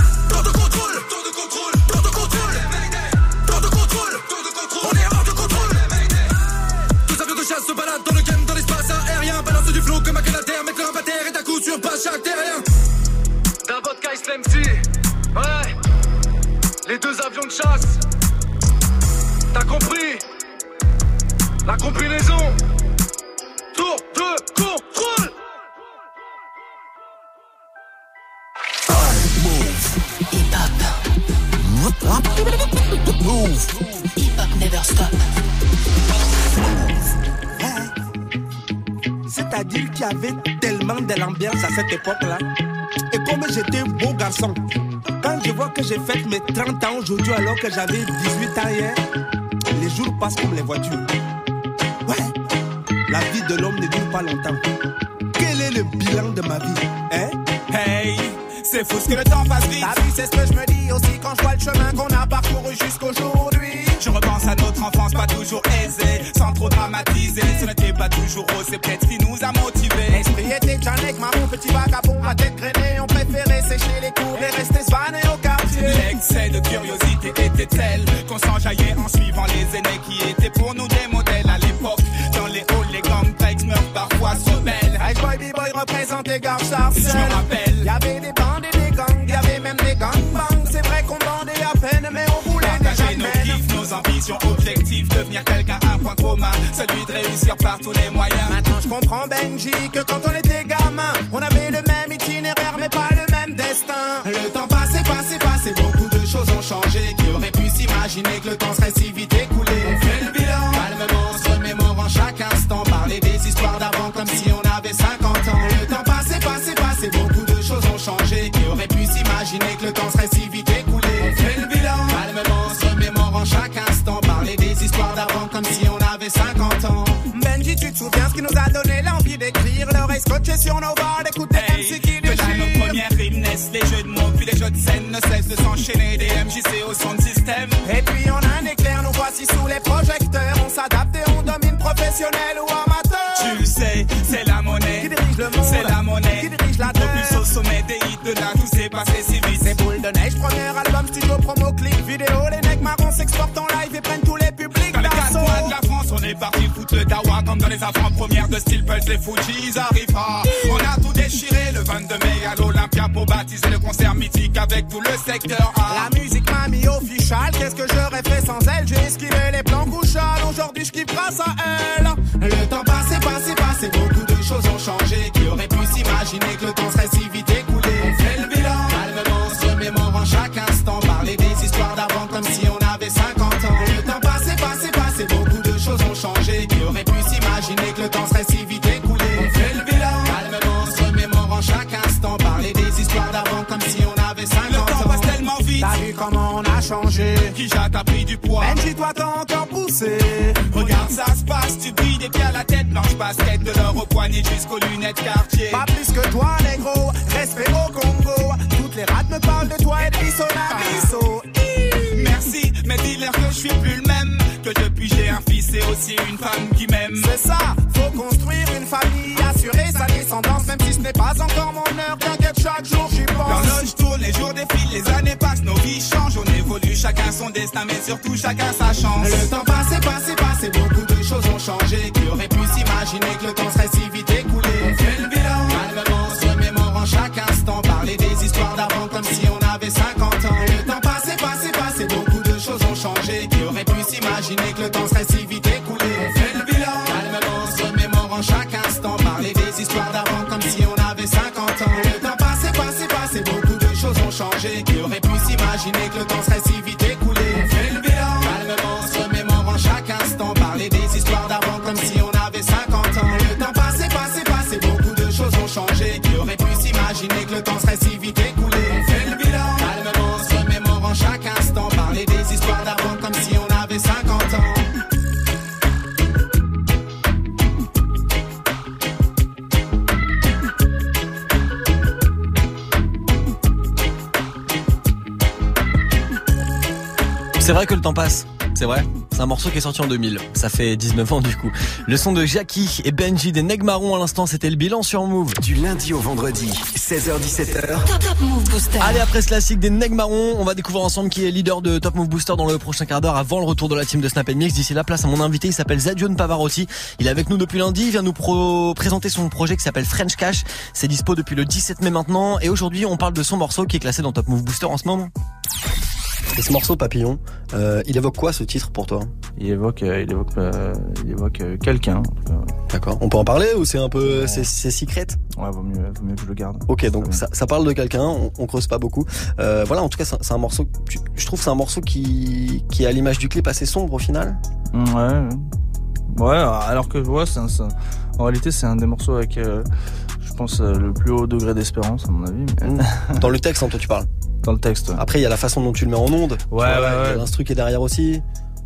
Aujourd'hui alors que j'avais 18 ans hier, les jours passent comme les voitures. Ouais, la vie de l'homme ne dure pas longtemps. Quel est le bilan de ma vie hein? Hey, c'est fou ce que que quand on était gamin, on avait le même itinéraire mais pas le même destin. Le temps passé, passé, passé, beaucoup de choses ont changé. Qui aurait pu s'imaginer que le temps serait si vite écoulé? On fait le bilan, calmement, se remémore en chaque instant. Parler des histoires d'avant comme si on avait 50 ans. Le temps passé, passé, passé, beaucoup de choses ont changé. Qui aurait pu s'imaginer que le temps serait si vite Sur nos barres, d'écouter MC qui Que dans nos déchire premières rimes naissent les jeux de mots, puis les jeux de scène ne cessent de s'enchaîner. Des MJC au son de système. Et puis on a un éclair, nous voici sous les projecteurs On s'adapte et on domine professionnel ou amateur Tu le sais, c'est la monnaie. Qui dirige le monde C'est la monnaie. Qui dirige la terre Propulse au sommet des hits de là, avant-premières de Steel Pulse, les Fujis arrivera. On a tout déchiré le 22 mai à l'Olympia pour baptiser le concert mythique avec tout le secteur A. La musique m'a mis official, qu'est-ce que j'aurais fait sans elle? J'ai esquivé les plans couchales, aujourd'hui je kiffe grâce à elle Le temps passé, passé, passé, beaucoup de choses ont changé. Qui aurait pu s'imaginer que le temps du poids Benji, toi t'as encore poussé Regarde, ça se passe, tu brilles des pieds à la tête, blanche basket, de l'or au poignet jusqu'aux lunettes quartier. Pas plus que toi, négro, respect au Congo. Toutes les rats me parlent de toi et de Bisso Nabisso. Merci, mais dis-leur que je suis plus le même. Que depuis j'ai un fils et aussi une femme qui m'aime. C'est ça, faut construire une famille, assurer sa descendance, même si ce n'est pas encore mon chacun son destin, mais surtout chacun sa chance. Le temps passé, passé, passé, beaucoup de choses ont changé. Qui aurait pu s'imaginer que le temps serait si vite écoulé? On fait le bilan, calmement, se remémore en chaque instant. Parler des histoires d'avant comme si on morceau qui est sorti en 2000. Ça fait 19 ans du coup. Le son de Jackie et Benji des Neg Marron à l'instant, c'était le bilan sur Move. Du lundi au vendredi, 16h17h. Top, top Move Booster. Allez, après ce classique des Neg Marron, on va découvrir ensemble qui est leader de Top Move Booster dans le prochain quart d'heure avant le retour de la team de Snap Mix. D'ici là, place à mon invité, il s'appelle Zadion Pavarotti. Il est avec nous depuis lundi, il vient nous pro- présenter son projet qui s'appelle French Cash. C'est dispo depuis le 17 mai maintenant et aujourd'hui, on parle de son morceau qui est classé dans Top Move Booster en ce moment. Et ce morceau Papillon, euh, il évoque quoi ce titre pour toi? Il évoque, euh, il évoque, euh, il évoque quelqu'un. D'accord. On peut en parler ou c'est un peu c'est c'est secret? Ouais, vaut mieux, vaut mieux que je le garde. Ok, donc ça, ça parle de quelqu'un, on, on creuse pas beaucoup. Voilà, en tout cas, c'est un- c'est un morceau. tu- Je trouve que c'est un morceau qui qui est à l'image du clip assez sombre au final. Mm, Ouais. Ouais, alors que ouais, c'est un- c'est un- en réalité c'est un des morceaux avec, je pense, le plus haut degré d'espérance à mon avis. mais- [LAUGHS] Dans le texte, hein, toi tu parles. Dans le texte. ouais. Après, il y a la façon dont tu le mets en onde. Tu Ouais, vois, ouais, Il y a ouais. l'instru qui est derrière aussi.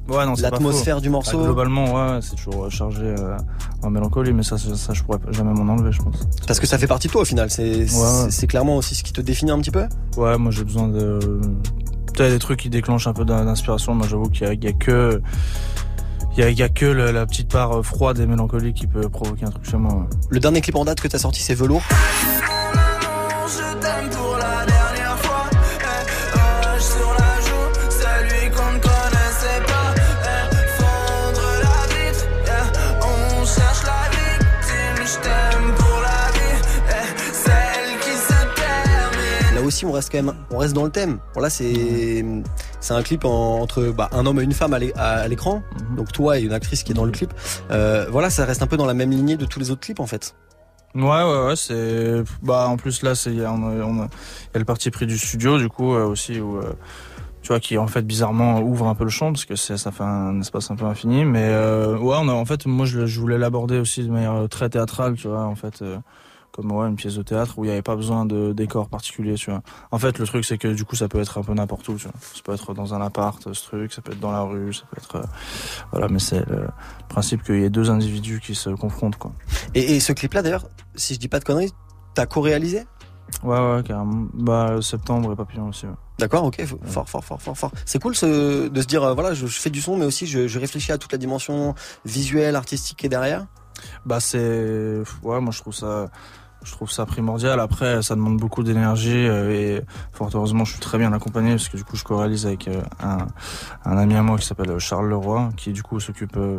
Ouais, non, c'est pas L'atmosphère du morceau. Ah, globalement, ouais, c'est toujours euh, chargé euh, en mélancolie, mais ça, ça, ça, je pourrais jamais m'en enlever, je pense. Parce que ça fait partie de toi au final. C'est c'est- ouais. clairement aussi ce qui te définit un petit peu. Ouais, moi j'ai besoin de. Peut-être des trucs qui déclenchent un peu d'in- d'inspiration. Moi j'avoue qu'il y, a- que. Il y a, il y a que le- la petite part euh, froide et mélancolique qui peut provoquer un truc chez moi. ouais. Le dernier clip en date que t'as sorti, c'est Velours. Je aussi, on reste quand même, on reste dans le thème. Bon là, c'est c'est un clip en- entre bah, un homme et une femme à l'é- à à l'écran. Mhm. Donc toi et une actrice qui est dans le clip. Euh, voilà, ça reste un peu dans la même lignée de tous les autres clips en fait. Ouais, ouais, ouais, c'est. Bah, en plus, là, c'est, il y, a- on a- on a- il y a le parti pris du studio, du coup, euh, aussi, où, euh, tu vois, qui, en fait, bizarrement, ouvre un peu le champ, parce que ça fait un espace un peu infini. Mais, euh, ouais, on a, en fait, moi, je, je voulais l'aborder aussi de manière très théâtrale, tu vois, en fait. Comme ouais, une pièce de théâtre où il n'y avait pas besoin de décor particulier, tu vois. En fait, le truc, c'est que du coup, ça peut être un peu n'importe où, tu vois. Ça peut être dans un appart, ce truc, ça peut être dans la rue, ça peut être. euh, voilà, mais c'est le principe qu'il y ait deux individus qui se confrontent, quoi. Et, et ce clip-là d'ailleurs, si je dis pas de conneries, t'as co-réalisé? Ouais, ouais, carrément. Bah, septembre et papillon aussi, ouais. D'accord, ok, fort, fort, fort, fort, fort. C'est cool ce, de se dire, euh, voilà, je, je fais du son, mais aussi je, je réfléchis à toute la dimension visuelle, artistique qui est derrière. Bah c'est ouais moi je trouve ça je trouve ça primordial. Après ça demande beaucoup d'énergie euh, et fort heureusement je suis très bien accompagné parce que du coup je co-réalise avec euh, un, un ami à moi qui s'appelle Charles Leroy qui du coup s'occupe euh,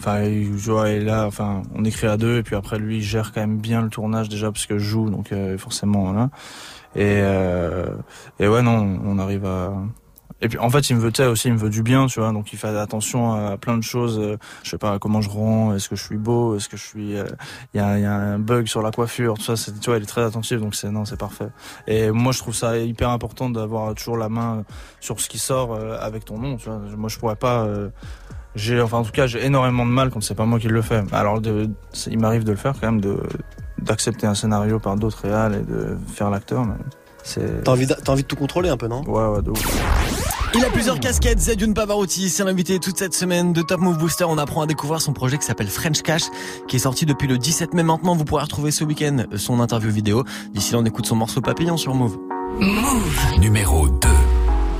enfin il, est là enfin on écrit à deux et puis après lui il gère quand même bien le tournage déjà parce que je joue donc euh, forcément voilà et euh, et ouais non on arrive à et puis en fait, il me veut aussi, il me veut du bien, tu vois. Donc il fait attention à plein de choses. euh, Je sais pas comment je rends, est-ce que je suis beau, est-ce que je suis. euh, Il y, a, y a un bug sur la coiffure, tout ça. c'est- Tu vois, il est très attentif, donc c'est non, c'est parfait. Et moi, je trouve ça hyper important d'avoir toujours la main sur ce qui sort euh, avec ton nom. Tu vois, moi, je pourrais pas. euh, j'ai, enfin, en tout cas, j'ai énormément de mal quand c'est pas moi qui le fais. Alors, de, il m'arrive de le faire quand même, de d'accepter un scénario par d'autres réals et de faire l'acteur. Mais c'est. T'as envie, de- t'as envie de tout contrôler un peu, non? Ouais, ouais, de ouf. Il a plusieurs casquettes, Zedune Pavarotti, c'est l'invité toute cette semaine de Top Move Booster. On apprend à découvrir son projet qui s'appelle French Cash, qui est sorti depuis le 17 mai maintenant. Vous pourrez retrouver ce week-end son interview vidéo. D'ici là, on écoute son morceau Papillon sur Move. Numéro 2.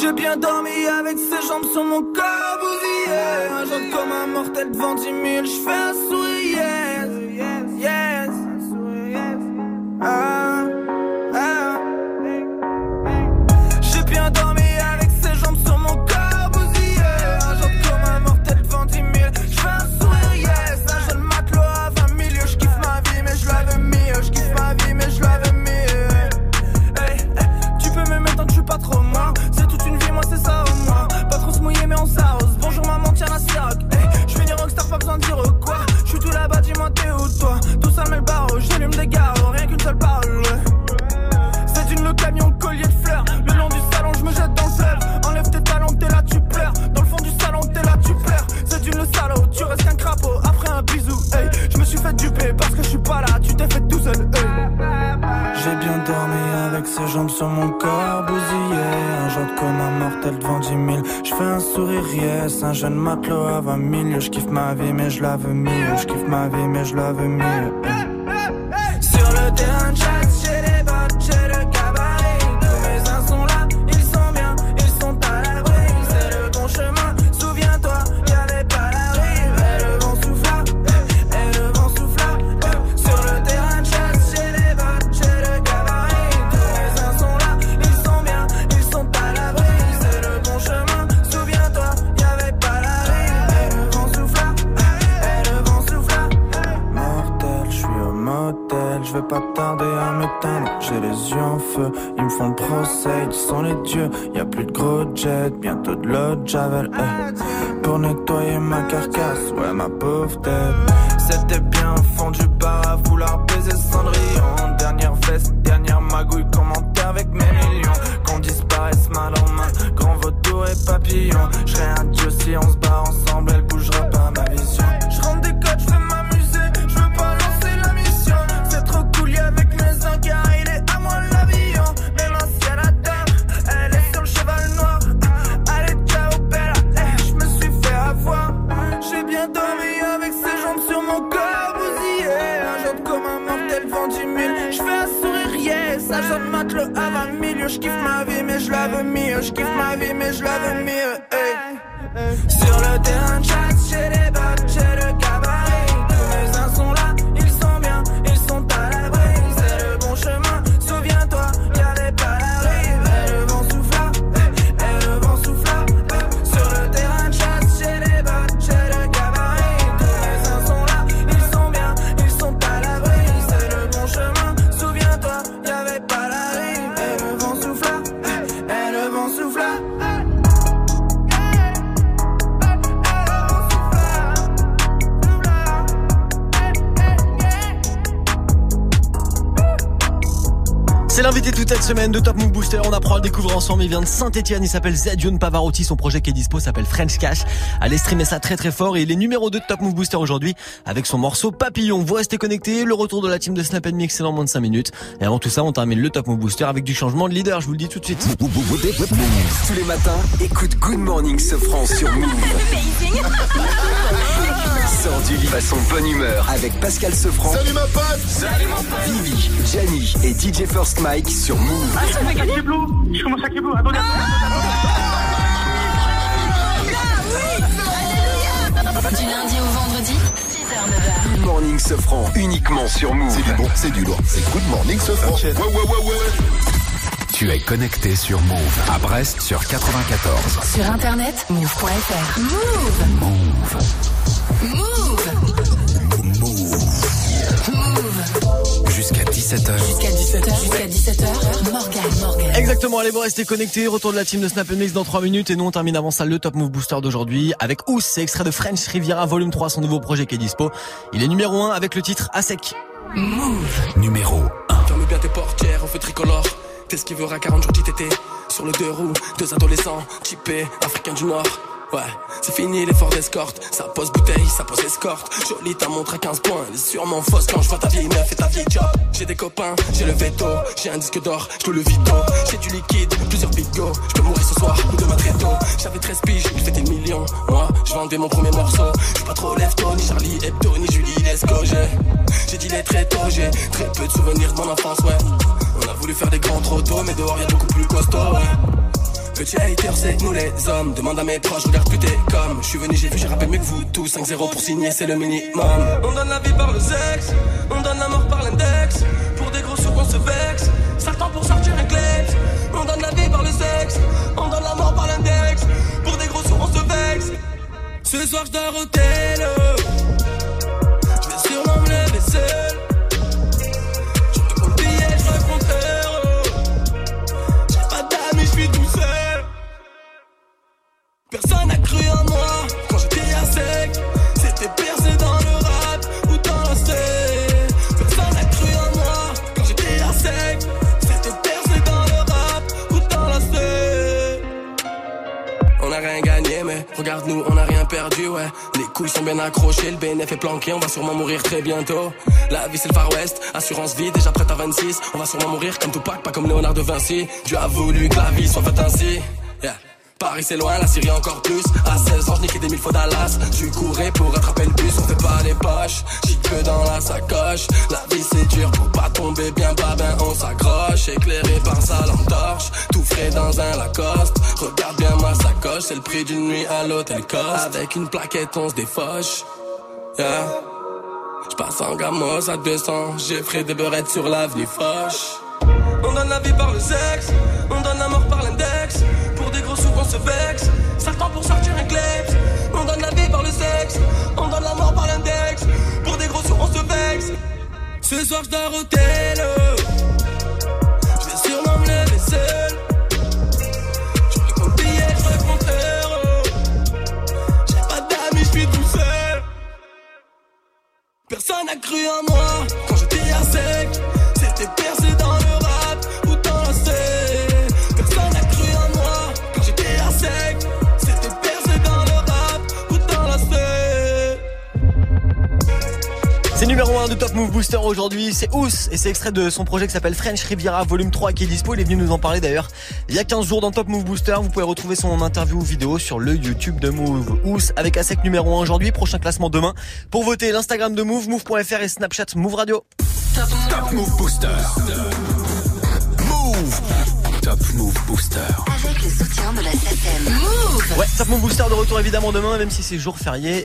J'ai bien dormi avec ses jambes sur mon corps bousillé. Un genre comme un mortel devant 10 000 J'fais un ma vie papillon. Je serai un dieu si on se bat ensemble, On à le découvrir ensemble. Il vient de Saint-Etienne. Il s'appelle Zedion Pavarotti. Son projet qui est dispo s'appelle French Cash. Allez streamer ça très très fort. Et il est numéro 2 de Top Move Booster aujourd'hui avec son morceau Papillon. Vous restez connectés. Le retour de la team de Snap Mix c'est dans moins de 5 minutes. Et avant tout ça, on termine le Top Move Booster avec du changement de leader. Je vous le dis tout de suite. Tous les matins, écoute Good Morning Sofran sur Move. Sors du lit façon bonne humeur avec Pascal Sefranc. Salut ma pote Salut mon pote Vivi, Gianni et DJ First Mike sur Move. Ah, Je commence à. Attendez, Du lundi au vendredi, 6h, 9h. Good Morning Sofran uniquement sur Move. C'est du bon, c'est du lourd. C'est Good Morning Sofran. Ouais, ouais, ouais, ouais. Tu es connecté sur Move à Brest sur 94. Sur internet, move.fr. Move. Move. Move. 17h. Jusqu'à 17h. Jusqu'à 17h. Morgan, Morgan. Exactement, allez vous restez connectés. Retour de la team de Snap Mix dans 3 minutes. Et nous on termine avant ça le Top Move Booster d'aujourd'hui avec Ous. C'est extrait de French Riviera Volume 3, son nouveau projet qui est dispo. Il est numéro 1 avec le titre À sec. Move. Numéro Ferme bien tes portières au feu tricolore. T'es ce qui verra 40 jours d'ITT. Sur le deux roues, deux adolescents, typés, africains du Nord. C'est fini l'effort d'escorte. Ça pose bouteille, ça pose escorte. Jolie ta montre à 15 points. Elle est sûrement fausse quand je vois ta vieille meuf et ta vieille job. J'ai des copains, j'ai le veto. J'ai un disque d'or, je le vito. J'ai du liquide, plusieurs bigots. Je peux mourir ce soir ou demain très tôt. J'avais 13 piges, je fêtais le million. Moi, je vendais mon premier morceau. Je pas trop lève-tôt, ni Charlie Hebdo, ni Julie Lescaut. J'ai dit les très tôt, j'ai très peu de souvenirs de mon enfance, ouais. On a voulu faire des grands trop tôt, mais dehors y'a beaucoup plus costaud, ouais. Petit hater, c'est nous les hommes. Demande à mes proches, regarde plus t'es comme. Je suis venu, j'ai vu, j'ai rappelé mieux que vous tous. 5-0 pour signer, c'est le minimum. On donne la vie par le sexe, on donne la mort par l'index. Pour des gros sous, on se vexe. Certains pour sortir un kleps. On donne la vie par le sexe, on donne la mort par l'index. Pour des gros sous, on se vexe. Ce soir, je dors Personne n'a cru en moi quand j'étais à sec. C'était percé dans le rap ou dans la scène. Personne n'a cru en moi quand j'étais à sec. C'était percé dans le rap ou dans la scène. On a rien gagné, mais regarde nous, on a rien perdu, ouais. Les couilles sont bien accrochées, le BNF est planqué, on va sûrement mourir très bientôt. La vie c'est le Far West, assurance vie, déjà prête à 26. On va sûrement mourir comme Tupac, pas comme Léonard de Vinci. Dieu a voulu que la vie soit faite ainsi. Yeah. Paris c'est loin, la Syrie encore plus. À 16 ans, je niquais des mille fois Dallas. Je courais pour attraper le bus, on fait pas les poches. J'y que dans la sacoche. La vie c'est dur pour pas tomber bien bas, ben on s'accroche. Éclairé par sa lampe torche, tout frais dans un Lacoste. Regarde bien ma sacoche, c'est le prix d'une nuit à l'hôtel Coste. Avec une plaquette, on se défoche. Yeah. Je passe en gamos à 200, j'ai frais des beurrettes sur l'avenue Foch. On donne la vie par le sexe, on donne la vexe. Certains pour sortir un kleps. On donne la vie par le sexe, on donne la mort par l'index. Pour des gros sous, on se vexe. Ce soir, je dors au tel. Je me. Je raconte heureux. J'ai pas d'amis, je suis tout seul. Personne n'a cru en moi quand j'étais à sec. C'était percé C'est numéro 1 de Top Move Booster aujourd'hui, c'est Ous et c'est extrait de son projet qui s'appelle French Riviera Volume 3 qui est dispo, il est venu nous en parler d'ailleurs il y a 15 jours dans Top Move Booster, vous pouvez retrouver son interview vidéo sur le YouTube de Move. Ous avec ASEC numéro 1 aujourd'hui, prochain classement demain. Pour voter l'Instagram de Move, move.fr et Snapchat Move Radio. Top Move Booster. Move. Top Move Booster. Avec le soutien de la SACEM. Move. Ouais, Top Move Booster de retour évidemment demain, même si c'est jour férié.